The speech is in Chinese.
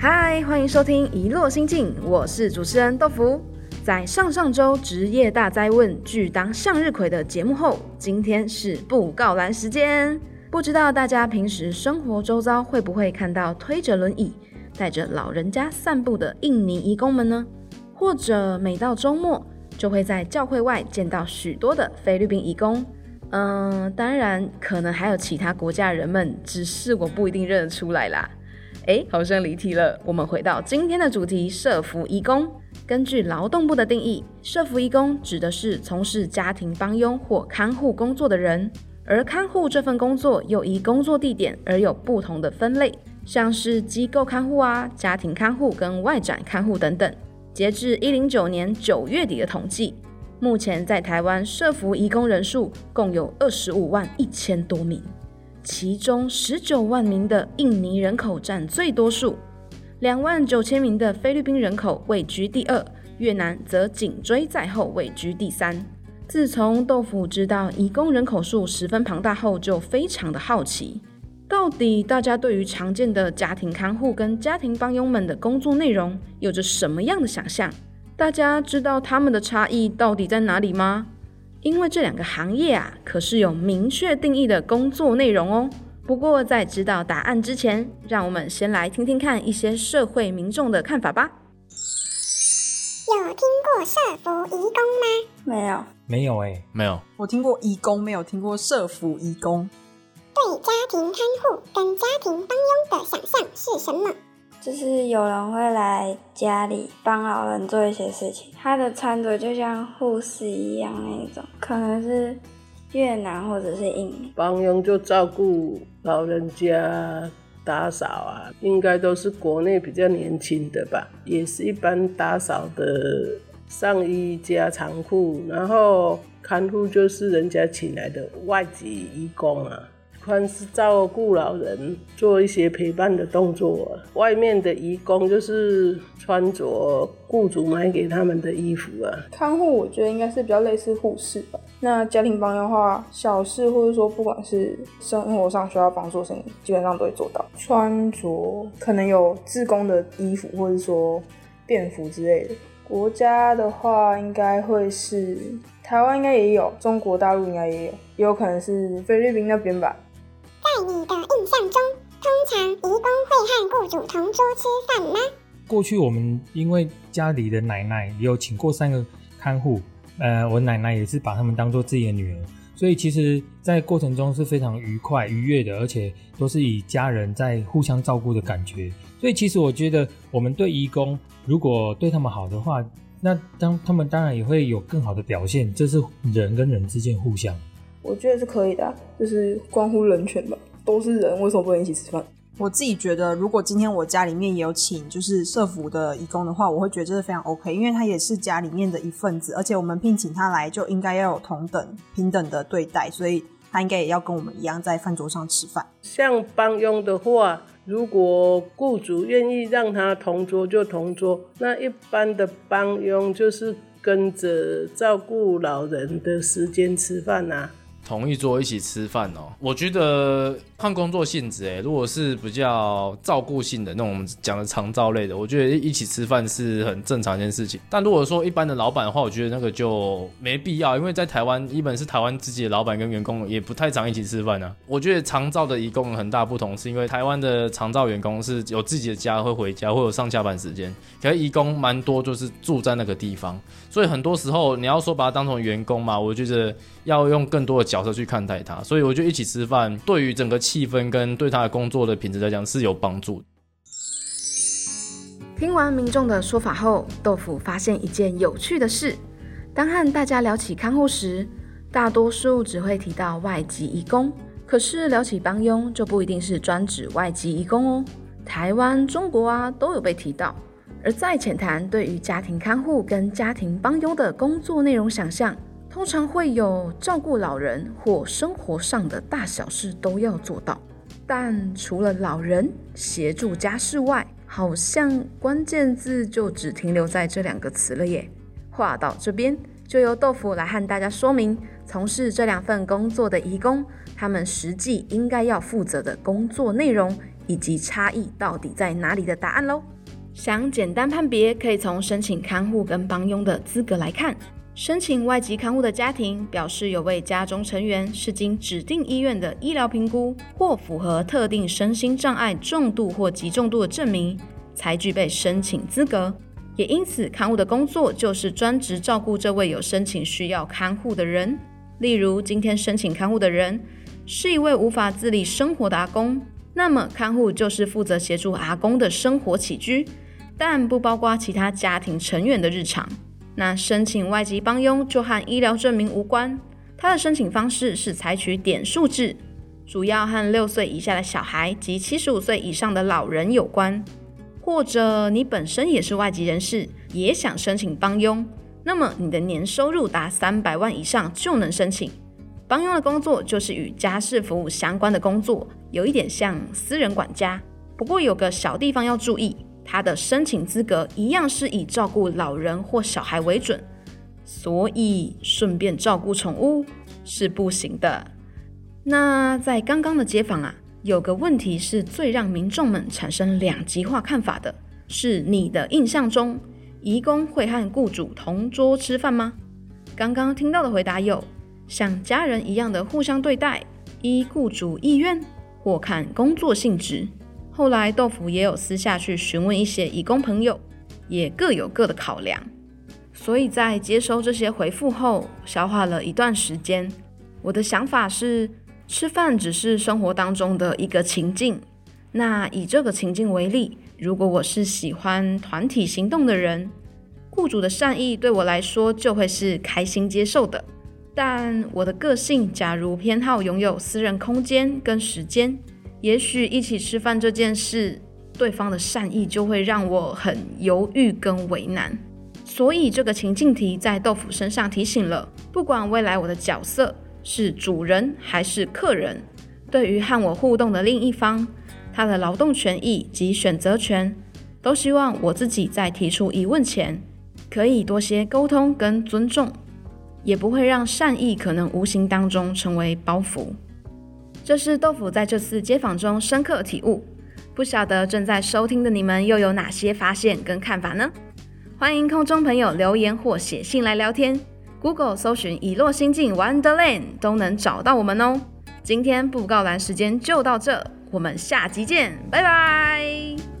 嗨，欢迎收听《一落心境》，我是主持人豆腐。在上上周职业大灾问拒当向日葵的节目后，今天是布告栏时间。不知道大家平时生活周遭会不会看到推着轮椅、带着老人家散步的印尼义工们呢？或者每到周末就会在教会外见到许多的菲律宾义工。嗯，当然可能还有其他国家人们，只是我不一定认得出来啦。哎，好像离题了。我们回到今天的主题：社服义工。根据劳动部的定义，社服义工指的是从事家庭帮佣或看护工作的人。而看护这份工作又依工作地点而有不同的分类，像是机构看护啊、家庭看护跟外展看护等等。截至一零九年九月底的统计，目前在台湾社服义工人数共有二十五万一千多名。其中十九万名的印尼人口占最多数，两万九千名的菲律宾人口位居第二，越南则紧追在后，位居第三。自从豆腐知道移工人口数十分庞大后，就非常的好奇，到底大家对于常见的家庭看护跟家庭帮佣们的工作内容有着什么样的想象？大家知道他们的差异到底在哪里吗？因为这两个行业啊，可是有明确定义的工作内容哦。不过在知道答案之前，让我们先来听听看一些社会民众的看法吧。有听过社服义工吗？没有，没有哎，没有。我听过义工，没有听过社服义工。对家庭看护跟家庭帮佣的想象是什么？就是有人会来家里帮老人做一些事情，他的穿着就像护士一样那种，可能是越南或者是印尼。帮佣就照顾老人家、打扫啊，应该都是国内比较年轻的吧，也是一般打扫的上衣加长裤，然后看护就是人家请来的外籍义工啊。算是照顾老人，做一些陪伴的动作。外面的义工就是穿着雇主买给他们的衣服啊。看护我觉得应该是比较类似护士吧。那家庭帮的话，小事或者说不管是生活上需要帮助的事情，基本上都会做到。穿着可能有自工的衣服，或者说便服之类的。国家的话，应该会是台湾，应该也有；中国大陆应该也有，也有可能是菲律宾那边吧。在你的印象中，通常移工会和雇主同桌吃饭吗？过去我们因为家里的奶奶也有请过三个看护，呃，我奶奶也是把他们当做自己的女儿，所以其实，在过程中是非常愉快、愉悦的，而且都是以家人在互相照顾的感觉。所以其实我觉得，我们对义工如果对他们好的话，那当他们当然也会有更好的表现。这是人跟人之间互相。我觉得是可以的，就是关乎人权吧。都是人，为什么不能一起吃饭？我自己觉得，如果今天我家里面也有请就是社服的义工的话，我会觉得这是非常 OK，因为他也是家里面的一份子，而且我们聘请他来就应该要有同等平等的对待，所以他应该也要跟我们一样在饭桌上吃饭。像帮佣的话，如果雇主愿意让他同桌就同桌，那一般的帮佣就是跟着照顾老人的时间吃饭呐。同一桌一起吃饭哦，我觉得看工作性质哎，如果是比较照顾性的那种，讲的长照类的，我觉得一起吃饭是很正常一件事情。但如果说一般的老板的话，我觉得那个就没必要，因为在台湾，一本是台湾自己的老板跟员工也不太常一起吃饭呢。我觉得长照的义工很大不同，是因为台湾的长照员工是有自己的家会回家，会有上下班时间，可是义工蛮多就是住在那个地方，所以很多时候你要说把他当成员工嘛，我觉得要用更多的角。角色去看待他，所以我就一起吃饭，对于整个气氛跟对他的工作的品质来讲是有帮助。听完民众的说法后，豆腐发现一件有趣的事：当和大家聊起看护时，大多数只会提到外籍义工，可是聊起帮佣就不一定是专指外籍义工哦。台湾、中国啊都有被提到。而再浅谈对于家庭看护跟家庭帮佣的工作内容想象。通常会有照顾老人或生活上的大小事都要做到，但除了老人协助家事外，好像关键字就只停留在这两个词了耶。话到这边，就由豆腐来和大家说明从事这两份工作的义工，他们实际应该要负责的工作内容，以及差异到底在哪里的答案喽。想简单判别，可以从申请看护跟帮佣的资格来看。申请外籍看护的家庭表示有位家中成员是经指定医院的医疗评估或符合特定身心障碍重度或极重度的证明，才具备申请资格。也因此，看护的工作就是专职照顾这位有申请需要看护的人。例如，今天申请看护的人是一位无法自理生活的阿公，那么看护就是负责协助阿公的生活起居。但不包括其他家庭成员的日常。那申请外籍帮佣就和医疗证明无关，它的申请方式是采取点数制，主要和六岁以下的小孩及七十五岁以上的老人有关。或者你本身也是外籍人士，也想申请帮佣，那么你的年收入达三百万以上就能申请。帮佣的工作就是与家事服务相关的工作，有一点像私人管家。不过有个小地方要注意。他的申请资格一样是以照顾老人或小孩为准，所以顺便照顾宠物是不行的。那在刚刚的街访啊，有个问题是最让民众们产生两极化看法的，是你的印象中，移工会和雇主同桌吃饭吗？刚刚听到的回答有像家人一样的互相对待，依雇主意愿或看工作性质。后来豆腐也有私下去询问一些义工朋友，也各有各的考量。所以在接收这些回复后，消化了一段时间。我的想法是，吃饭只是生活当中的一个情境。那以这个情境为例，如果我是喜欢团体行动的人，雇主的善意对我来说就会是开心接受的。但我的个性，假如偏好拥有私人空间跟时间。也许一起吃饭这件事，对方的善意就会让我很犹豫跟为难。所以这个情境题在豆腐身上提醒了，不管未来我的角色是主人还是客人，对于和我互动的另一方，他的劳动权益及选择权，都希望我自己在提出疑问前，可以多些沟通跟尊重，也不会让善意可能无形当中成为包袱。这是豆腐在这次街访中深刻体悟，不晓得正在收听的你们又有哪些发现跟看法呢？欢迎空中朋友留言或写信来聊天，Google 搜寻“以落心境 Wonderland” 都能找到我们哦。今天布告栏时间就到这，我们下集见，拜拜。